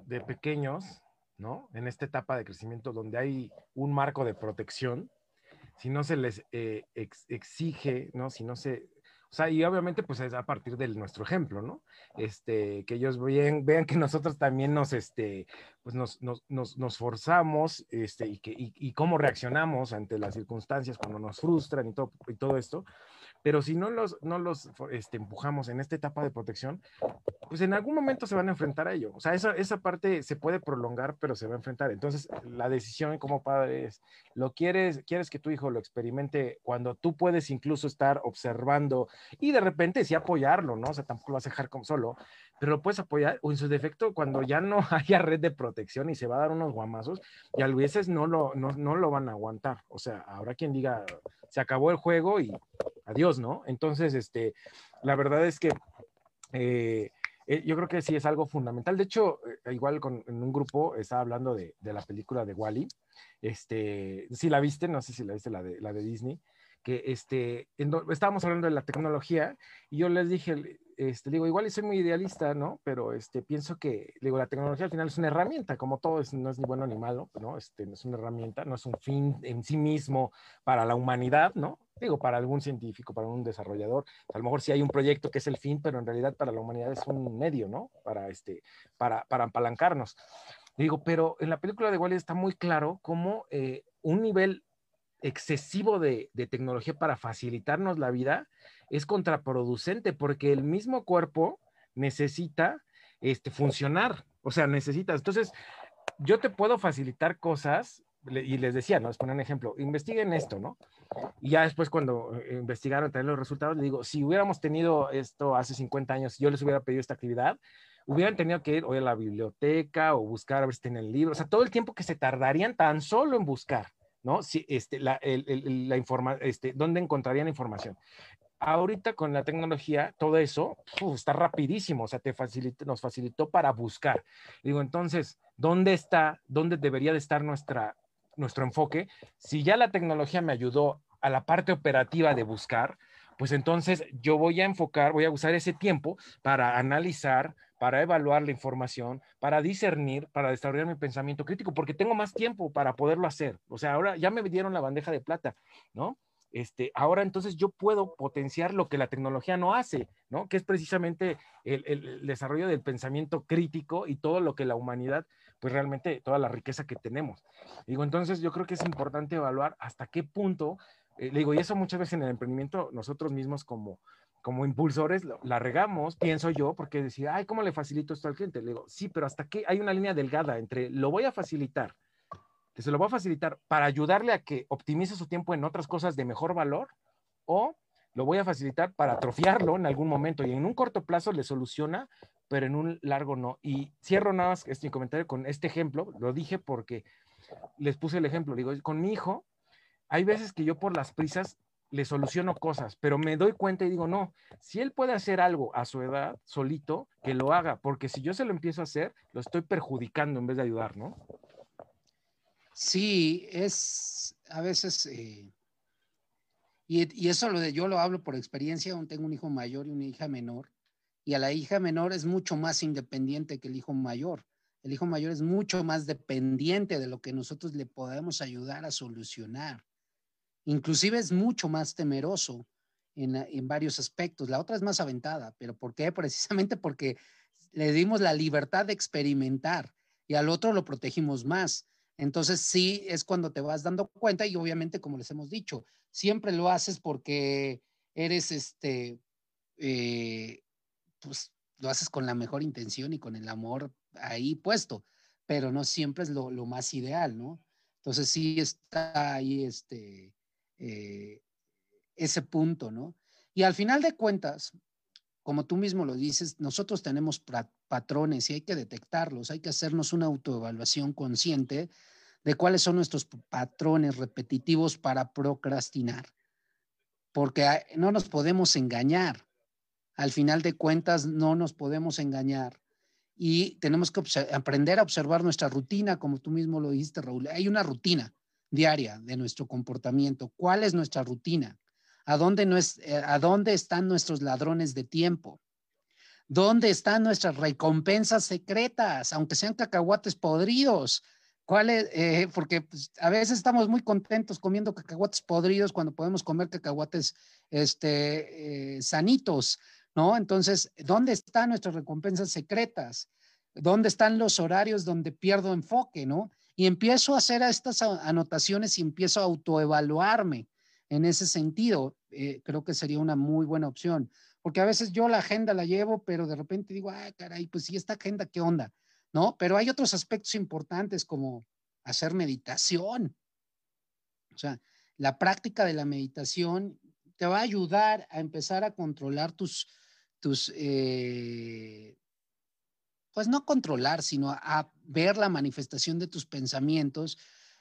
de pequeños, ¿no? En esta etapa de crecimiento donde hay un marco de protección, si no se les eh, exige, ¿no? Si no se o sea, y obviamente pues es a partir de nuestro ejemplo, ¿no? Este, que ellos vean, vean que nosotros también nos, este, pues nos, nos, nos, nos forzamos, este, y, que, y, y, cómo reaccionamos ante las circunstancias cuando nos frustran y todo, y todo esto, pero si no los, no los este, empujamos en esta etapa de protección, pues en algún momento se van a enfrentar a ello. O sea, esa, esa parte se puede prolongar, pero se va a enfrentar. Entonces, la decisión como padre es, ¿lo quieres, quieres que tu hijo lo experimente cuando tú puedes incluso estar observando y de repente sí apoyarlo, ¿no? O sea, tampoco lo vas a dejar como solo, pero lo puedes apoyar o en su defecto cuando ya no haya red de protección y se va a dar unos guamazos y a veces no lo, no, no lo van a aguantar. O sea, habrá quien diga, se acabó el juego y adiós, Entonces, este, la verdad es que eh, eh, yo creo que sí es algo fundamental. De hecho, eh, igual con, en un grupo estaba hablando de, la película de Wally. Este, si la viste, no sé si la viste, la de, la de Disney, que este, estábamos hablando de la tecnología y yo les dije, este, digo, igual soy muy idealista, ¿no? Pero este, pienso que, digo, la tecnología al final es una herramienta, como todo, es, no es ni bueno ni malo, ¿no? Este, es una herramienta, no es un fin en sí mismo para la humanidad, ¿no? Digo, para algún científico, para un desarrollador, a lo mejor sí hay un proyecto que es el fin, pero en realidad para la humanidad es un medio, ¿no? Para, este, para, para apalancarnos. Digo, pero en la película de Wally está muy claro cómo eh, un nivel excesivo de, tecnología para facilitarnos la vida es contraproducente porque el mismo cuerpo necesita este, funcionar, o sea, necesitas. Entonces, yo te puedo facilitar cosas, y les decía, ¿no? Les ponía un ejemplo, investiguen esto, ¿no? Y ya después cuando eh, investigaron también los resultados, les digo, si hubiéramos tenido esto hace 50 años, yo les hubiera pedido esta actividad, hubieran tenido que ir hoy a la biblioteca o buscar a ver si tienen el libro, o sea, todo el tiempo que se tardarían tan solo en buscar, ¿no? Si, este, la, el, el, la informa, este, ¿dónde encontrarían información? ahorita con la tecnología, todo eso está rapidísimo, o sea, te facilita, nos facilitó para buscar. Digo, entonces, ¿dónde está, dónde debería de estar nuestra, nuestro enfoque? Si ya la tecnología me ayudó a la parte operativa de buscar, pues entonces yo voy a enfocar, voy a usar ese tiempo para analizar, para evaluar la información, para discernir, para desarrollar mi pensamiento crítico, porque tengo más tiempo para poderlo hacer. O sea, ahora ya me dieron la bandeja de plata, ¿no? Este, ahora entonces yo puedo potenciar lo que la tecnología no hace, ¿no? Que es precisamente el, el, desarrollo del pensamiento crítico y todo lo que la humanidad, pues realmente, toda la riqueza que tenemos. Digo, entonces yo creo que es importante evaluar hasta qué punto, eh, digo, y eso muchas veces en el emprendimiento nosotros mismos como, como impulsores la regamos, pienso yo, porque decía, ay, ¿cómo le facilito esto al cliente? Le digo, sí, pero hasta qué hay una línea delgada entre lo voy a facilitar, que se lo va a facilitar para ayudarle a que optimice su tiempo en otras cosas de mejor valor o lo voy a facilitar para atrofiarlo en algún momento y en un corto plazo le soluciona, pero en un largo no. Y cierro nada más este comentario con este ejemplo, lo dije porque les puse el ejemplo, digo, con mi hijo, hay veces que yo por las prisas le soluciono cosas, pero me doy cuenta y digo, no, si él puede hacer algo a su edad solito, que lo haga, porque si yo se lo empiezo a hacer, lo estoy perjudicando en vez de ayudar, ¿no? Sí, es a veces, eh, y, y, eso lo de yo lo hablo por experiencia, tengo un hijo mayor y una hija menor, y a la hija menor es mucho más independiente que el hijo mayor. El hijo mayor es mucho más dependiente de lo que nosotros le podemos ayudar a solucionar. Inclusive es mucho más temeroso en, en varios aspectos. La otra es más aventada, pero ¿por qué? Precisamente porque le dimos la libertad de experimentar y al otro lo protegimos más. Entonces sí es cuando te vas dando cuenta y obviamente, como les hemos dicho, siempre lo haces porque eres este, eh, pues lo haces con la mejor intención y con el amor ahí puesto, pero no siempre es lo, lo más ideal, ¿no? Entonces sí está ahí este, eh, ese punto, ¿no? Y al final de cuentas, como tú mismo lo dices, nosotros tenemos patrones y hay que detectarlos, hay que hacernos una autoevaluación consciente de cuáles son nuestros patrones repetitivos para procrastinar, porque no nos podemos engañar. Al final de cuentas, no nos podemos engañar y tenemos que aprender a observar nuestra rutina, como tú mismo lo dijiste, Raúl. Hay una rutina diaria de nuestro comportamiento. ¿Cuál es nuestra rutina? ¿A dónde, eh, ¿A dónde están nuestros ladrones de tiempo? ¿Dónde están nuestras recompensas secretas, aunque sean cacahuates podridos? ¿Cuál es? Eh, porque pues, a veces estamos muy contentos comiendo cacahuates podridos cuando podemos comer cacahuates este, eh, sanitos, ¿no? Entonces, ¿dónde están nuestras recompensas secretas? ¿Dónde están los horarios donde pierdo enfoque, ¿no? Y empiezo a hacer estas anotaciones y empiezo a autoevaluarme en ese sentido. eh, creo que sería una muy buena opción. Porque a veces yo la agenda la llevo, pero de repente digo, ah, caray, pues si esta agenda, ¿qué onda? ¿No? Pero hay otros aspectos importantes como hacer meditación. O sea, la práctica de la meditación te va a ayudar a empezar a controlar tus, tus eh, pues no controlar, sino a ver la manifestación de tus pensamientos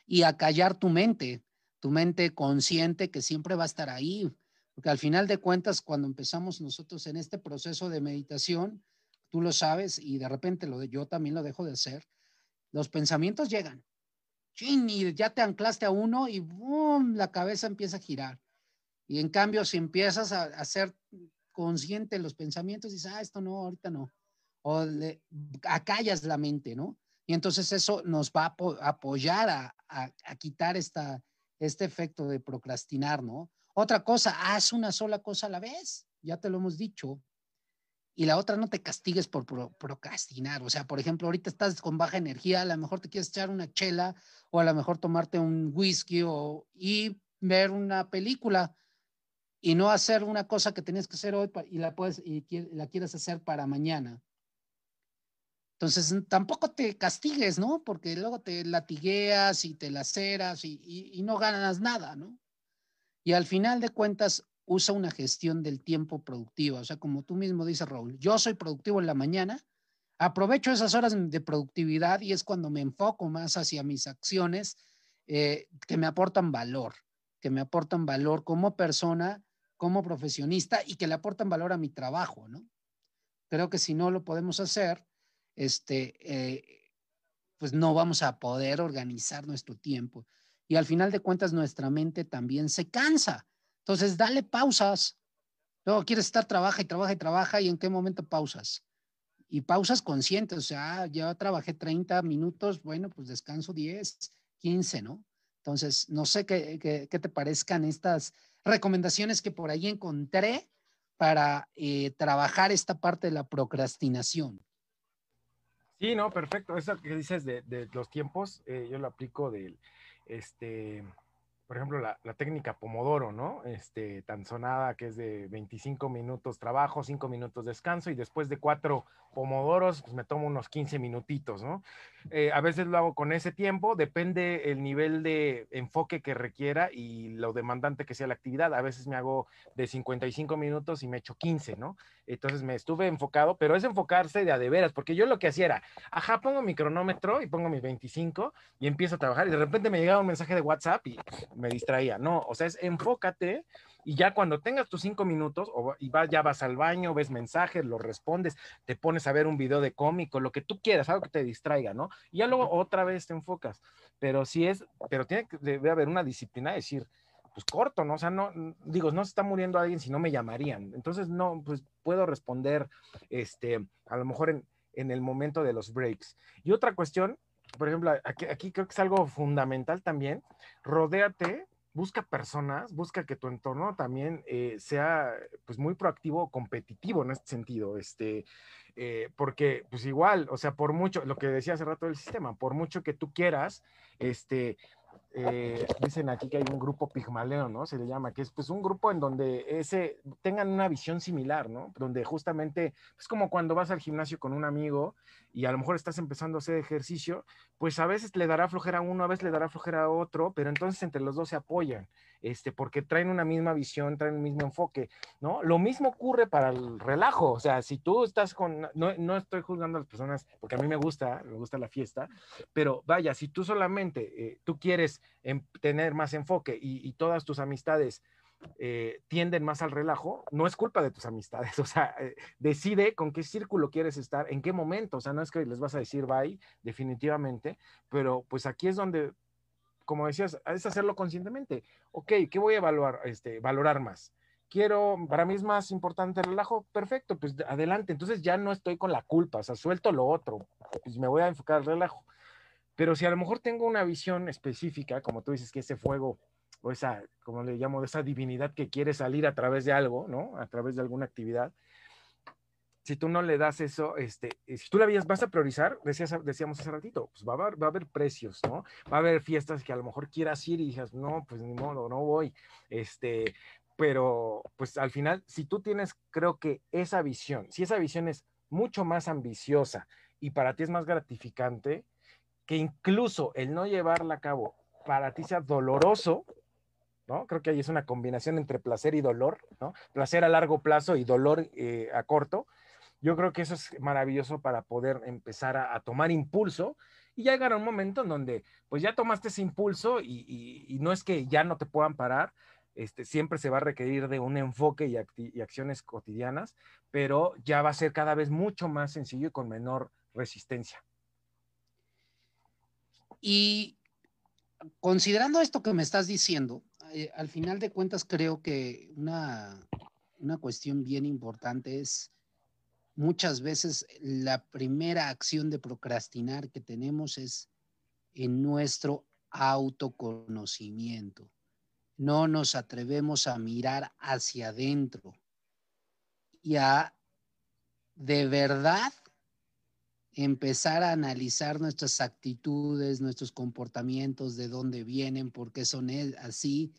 y a callar tu mente, tu mente consciente que siempre va a estar ahí. Porque al final de cuentas, cuando empezamos nosotros en este proceso de meditación, tú lo sabes y de repente lo yo también lo dejo de hacer, los pensamientos llegan. Y ya te anclaste a uno y ¡boom! la cabeza empieza a girar. Y en cambio, si empiezas a, a ser consciente de los pensamientos, dices, ah, esto no, ahorita no o le, acallas la mente, ¿no? Y entonces eso nos va a apoyar a, a, quitar esta, este efecto de procrastinar, ¿no? Otra cosa, haz una sola cosa a la vez, ya te lo hemos dicho. Y la otra, no te castigues por procrastinar. O sea, por ejemplo, ahorita estás con baja energía, a lo mejor te quieres echar una chela o a lo mejor tomarte un whisky o, y ver una película y no hacer una cosa que tenías que hacer hoy y la, puedes, y la quieres hacer para mañana. Entonces, tampoco te castigues, ¿no? Porque luego te latigueas y te laceras y, y, no ganas nada, ¿no? Y al final de cuentas, usa una gestión del tiempo productiva. O sea, como tú mismo dices, Raúl, yo soy productivo en la mañana, aprovecho esas horas de productividad y es cuando me enfoco más hacia mis acciones eh, que me aportan valor, que me aportan valor como persona, como profesionista y que le aportan valor a mi trabajo, ¿no? Creo que si no lo podemos hacer, este, eh, pues no vamos a poder organizar nuestro tiempo. Y al final de cuentas, nuestra mente también se cansa. Entonces, dale pausas. Luego quieres estar, trabaja y trabaja y trabaja, y en qué momento pausas. Y pausas conscientes, o sea, ya trabajé 30 minutos, bueno, pues descanso 10, 15, ¿no? Entonces, no sé qué, qué, te parezcan estas recomendaciones que por ahí encontré para eh, trabajar esta parte de la procrastinación. Sí, no, perfecto. Eso que dices de, los tiempos, eh, yo lo aplico del, este, por ejemplo, la, técnica Pomodoro, ¿no? Este, tan sonada que es de 25 minutos trabajo, 5 minutos descanso y después de cuatro pomodoros, pues me tomo unos 15 minutitos, ¿no? Eh, a veces lo hago con ese tiempo, depende el nivel de enfoque que requiera y lo demandante que sea la actividad. A veces me hago de 55 minutos y me echo 15, ¿no? Entonces me estuve enfocado, pero es enfocarse de a de veras, porque yo lo que hacía era, ajá, pongo mi cronómetro y pongo mis 25 y empiezo a trabajar y de repente me llegaba un mensaje de WhatsApp y me distraía. No, o sea, es enfócate y ya cuando tengas tus cinco minutos o, y vas, ya vas al baño, ves mensajes, lo respondes, te pones a ver un video de cómico, lo que tú quieras, algo que te distraiga, ¿no? Y ya luego otra vez te enfocas. Pero sí es, pero tiene que debe haber una disciplina de decir, pues corto, ¿no? O sea, no, digo, no se está muriendo alguien si no me llamarían. Entonces, no, pues puedo responder, este, a lo mejor en, en el momento de los breaks. Y otra cuestión, por ejemplo, aquí, creo que es algo fundamental también, rodéate busca personas, busca que tu entorno también eh, sea pues muy proactivo, competitivo en este sentido, este, eh, porque pues igual, o sea, por mucho, lo que decía hace rato del sistema, por mucho que tú quieras, este, eh, dicen aquí que hay un grupo Pigmaleo, ¿no? Se le llama, que es pues un grupo en donde ese, tengan una visión similar, ¿no? Donde justamente es como cuando vas al gimnasio con un amigo y a lo mejor estás empezando a hacer ejercicio, pues a veces le dará flojera a uno, a veces le dará flojera a otro, pero entonces entre los dos se apoyan, este, porque traen una misma visión, traen el mismo enfoque, ¿no? Lo mismo ocurre para el relajo, o sea, si tú estás con, no, no estoy juzgando a las personas, porque a mí me gusta, me gusta la fiesta, pero vaya, si tú solamente, eh, tú quieres tener más enfoque y, todas tus amistades eh, tienden más al relajo, no es culpa de tus amistades, o sea, eh, decide con qué círculo quieres estar, en qué momento, o sea, no es que les vas a decir bye, definitivamente, pero pues aquí es donde, como decías, es hacerlo conscientemente. Ok, ¿qué voy a evaluar, este, valorar más? Quiero, para mí es más importante el relajo, perfecto, pues adelante, entonces ya no estoy con la culpa, o sea, suelto lo otro, pues me voy a enfocar al relajo. Pero si a lo mejor tengo una visión específica, como tú dices, que ese fuego o esa, como le llamo, esa divinidad que quiere salir a través de algo, ¿no? A través de alguna actividad. Si tú no le das eso, este, si tú la vías, vas a priorizar, decías, decíamos hace ratito, pues va a, haber, va a haber precios, ¿no? Va a haber fiestas que a lo mejor quieras ir y digas, no, pues ni modo, no voy. Este, pero pues al final, si tú tienes, creo que esa visión, si esa visión es mucho más ambiciosa y para ti es más gratificante, que incluso el no llevarla a cabo para ti sea doloroso, ¿no? Creo que ahí es una combinación entre placer y dolor, ¿no? Placer a largo plazo y dolor eh, a corto. Yo creo que eso es maravilloso para poder empezar a, tomar impulso y llegar a un momento en donde pues ya tomaste ese impulso y, no es que ya no te puedan parar, este, siempre se va a requerir de un enfoque y, y, acciones cotidianas, pero ya va a ser cada vez mucho más sencillo y con menor resistencia. Y considerando esto que me estás diciendo, eh, al final de cuentas creo que una, una cuestión bien importante es muchas veces la primera acción de procrastinar que tenemos es en nuestro autoconocimiento. No nos atrevemos a mirar hacia adentro y a de verdad empezar a analizar nuestras actitudes, nuestros comportamientos, de dónde vienen, por qué son e, así.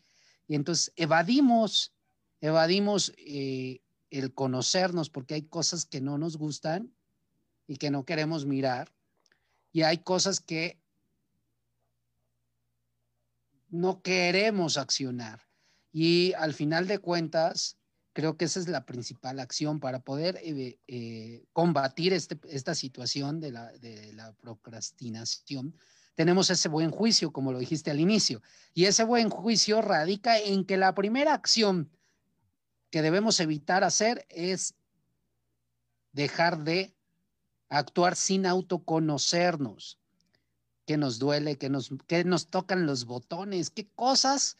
Y entonces evadimos, evadimos eh, el conocernos porque hay cosas que no nos gustan y que no queremos mirar. Y hay cosas que no queremos accionar. Y al final de cuentas, Creo que esa es la principal acción para poder eh, eh, combatir este, esta situación de la, de la procrastinación. Tenemos ese buen juicio, como lo dijiste al inicio, y ese buen juicio radica en que la primera acción que debemos evitar hacer es dejar de actuar sin autoconocernos. ¿Qué nos duele? ¿Qué nos, nos tocan los botones? ¿Qué cosas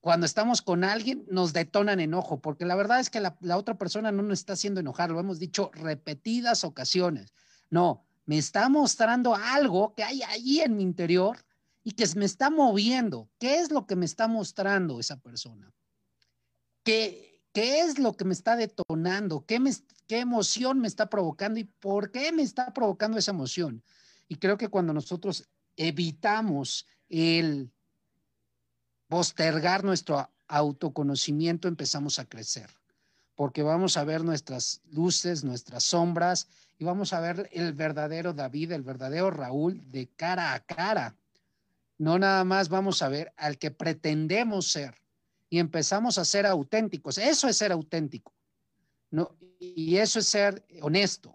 cuando estamos con alguien nos detonan enojo, porque la verdad es que la, otra persona no nos está haciendo enojar, lo hemos dicho repetidas ocasiones. No, me está mostrando algo que hay ahí en mi interior y que me está moviendo. ¿Qué es lo que me está mostrando esa persona? ¿Qué, qué es lo que me está detonando? ¿Qué, me, ¿Qué emoción me está provocando y por qué me está provocando esa emoción? Y creo que cuando nosotros evitamos el postergar nuestro autoconocimiento, empezamos a crecer, porque vamos a ver nuestras luces, nuestras sombras, y vamos a ver el verdadero David, el verdadero Raúl de cara a cara. No nada más vamos a ver al que pretendemos ser y empezamos a ser auténticos. Eso es ser auténtico. No, y eso es ser honesto.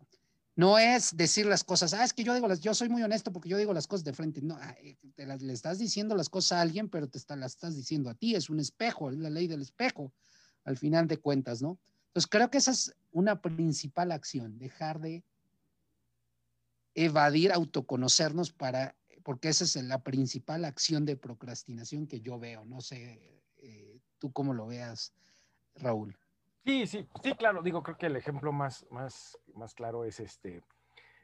No es decir las cosas, ah, es que yo digo las, yo soy muy honesto porque yo digo las cosas de frente. No, ah, eh, te le estás diciendo las cosas a alguien, pero te las estás diciendo a ti. Es un espejo, es la ley del espejo, al final de cuentas, ¿no? Entonces creo que esa es una principal acción, dejar de evadir, autoconocernos para, porque esa es la principal acción de procrastinación que yo veo. No sé, tú cómo lo veas, Raúl. Sí, sí, sí, claro. Digo, creo que el ejemplo más, más, más claro es este,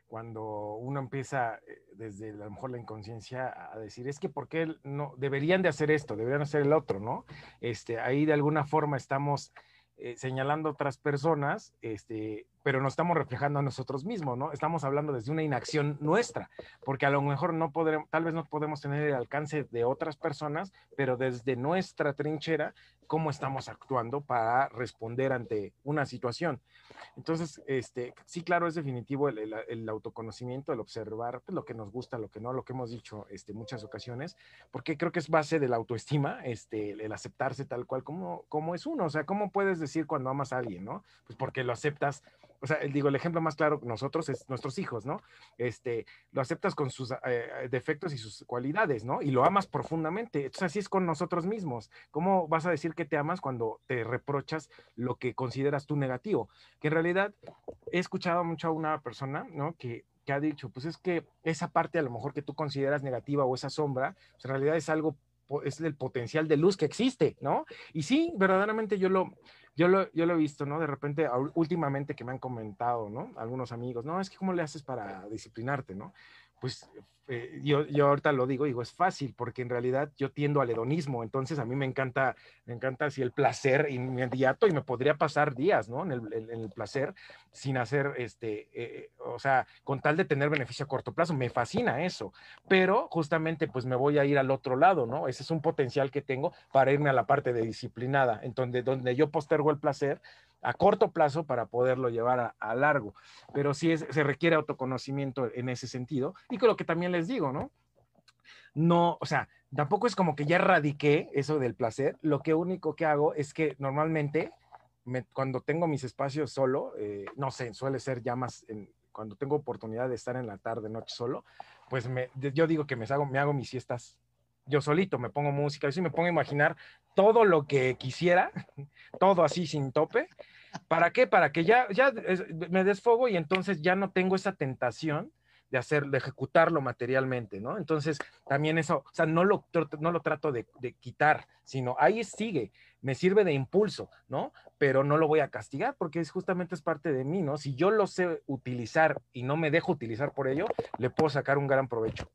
cuando uno empieza eh, desde a lo mejor la inconsciencia a decir, es que ¿por qué no deberían de hacer esto, deberían hacer el otro, ¿no? Este, ahí de alguna forma estamos eh, señalando a otras personas, este, pero nos estamos reflejando a nosotros mismos, ¿no? Estamos hablando desde una inacción nuestra, porque a lo mejor no podremos, tal vez no podemos tener el alcance de otras personas, pero desde nuestra trinchera, cómo estamos actuando para responder ante una situación. Entonces, este, sí, claro, es definitivo el, autoconocimiento, el observar pues, lo que nos gusta, lo que no, lo que hemos dicho este, muchas ocasiones, porque creo que es base de la autoestima, este, el aceptarse tal cual como, como es uno. O sea, ¿cómo puedes decir cuando amas a alguien, no? Pues porque lo aceptas o sea, digo, el ejemplo más claro nosotros es nuestros hijos, ¿no? Este, lo aceptas con sus eh, defectos y sus cualidades, ¿no? Y lo amas profundamente. Entonces, así es con nosotros mismos. ¿Cómo vas a decir que te amas cuando te reprochas lo que consideras tú negativo? Que en realidad he escuchado mucho a una persona, ¿no? Que, que ha dicho, pues es que esa parte a lo mejor que tú consideras negativa o esa sombra, pues en realidad es algo es el potencial de luz que existe, ¿no? Y sí, verdaderamente yo lo, yo lo, yo lo he visto, ¿no? De repente, últimamente que me han comentado, ¿no? Algunos amigos, no, es que cómo le haces para disciplinarte, ¿no? Pues eh, yo, yo, ahorita lo digo, digo, es fácil, porque en realidad yo tiendo al hedonismo, entonces a mí me encanta, me encanta así el placer inmediato y me podría pasar días, ¿no? En el, en el placer sin hacer, este, eh, o sea, con tal de tener beneficio a corto plazo, me fascina eso, pero justamente pues me voy a ir al otro lado, ¿no? Ese es un potencial que tengo para irme a la parte de disciplinada, en donde, donde yo postergo el placer, a corto plazo para poderlo llevar a, largo. Pero sí se requiere autoconocimiento en ese sentido. Y con lo que también les digo, ¿no? No, o sea, tampoco es como que ya erradiqué eso del placer. Lo que único que hago es que normalmente cuando tengo mis espacios solo, eh, no sé, suele ser ya más cuando tengo oportunidad de estar en la tarde, noche solo, pues me, yo digo que me hago, me hago mis siestas yo solito, me pongo música, y me pongo a imaginar todo lo que quisiera, todo así sin tope. ¿Para qué? Para que ya, ya me desfogo y entonces ya no tengo esa tentación de hacer, de ejecutarlo materialmente, ¿no? Entonces, también eso, o sea, no lo, no lo trato de, de, quitar, sino ahí sigue, me sirve de impulso, ¿no? Pero no lo voy a castigar porque es justamente es parte de mí, ¿no? Si yo lo sé utilizar y no me dejo utilizar por ello, le puedo sacar un gran provecho.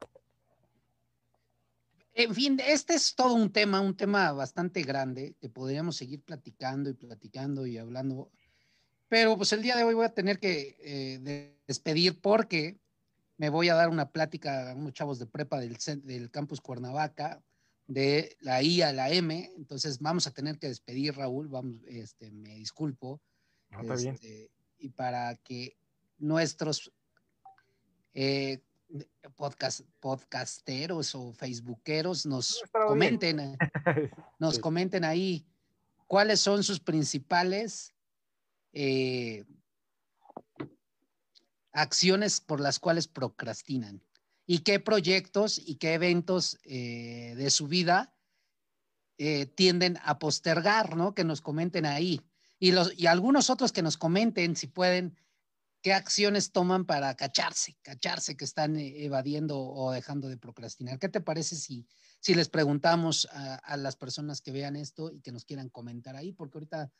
En fin, este es todo un tema, un tema bastante grande que podríamos seguir platicando y platicando y hablando. Pero pues el día de hoy voy a tener que eh, despedir porque me voy a dar una plática a unos chavos de prepa del, del campus Cuernavaca, de la I a la M. Entonces vamos a tener que despedir, Raúl. Vamos, este, me disculpo. Este, y para que nuestros eh, podcast, podcasteros o facebookeros nos comenten, nos comenten ahí cuáles son sus principales eh, acciones por las cuales procrastinan y qué proyectos y qué eventos eh, de su vida eh, tienden a postergar, ¿no? Que nos comenten ahí. Y, los, y algunos otros que nos comenten si pueden qué acciones toman para cacharse, cacharse que están eh, evadiendo o dejando de procrastinar. ¿Qué te parece si, si les preguntamos a, las personas que vean esto y que nos quieran comentar ahí? Porque ahorita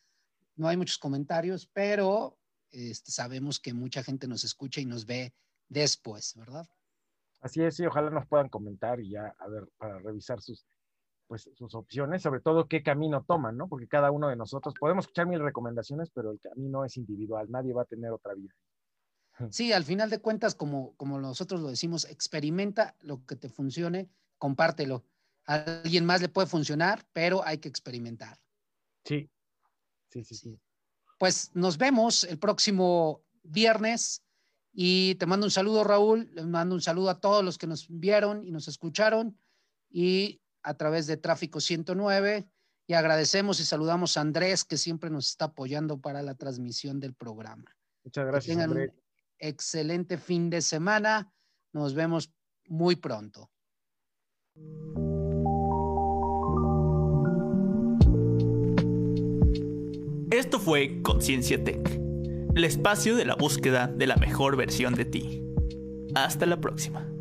no hay muchos comentarios, pero este, sabemos que mucha gente nos escucha y nos ve después, ¿verdad? Así es, y ojalá nos puedan comentar y ya, a ver, para revisar sus, pues, sus opciones, sobre todo qué camino toman, ¿no? Porque cada uno de nosotros podemos escuchar mil recomendaciones, pero el camino es individual, nadie va a tener otra vida. Sí, al final de cuentas, como, como nosotros lo decimos, experimenta lo que te funcione, compártelo. A alguien más le puede funcionar, pero hay que experimentar. Sí, sí, sí, sí. Pues nos vemos el próximo viernes y te mando un saludo, Raúl. Les mando un saludo a todos los que nos vieron y nos escucharon y a través de Tráfico 109. Y agradecemos y saludamos a Andrés, que siempre nos está apoyando para la transmisión del programa. Muchas gracias, Andrés excelente fin de semana. Nos vemos muy pronto. Esto fue Conciencia Tech, el espacio de la búsqueda de la mejor versión de ti. Hasta la próxima.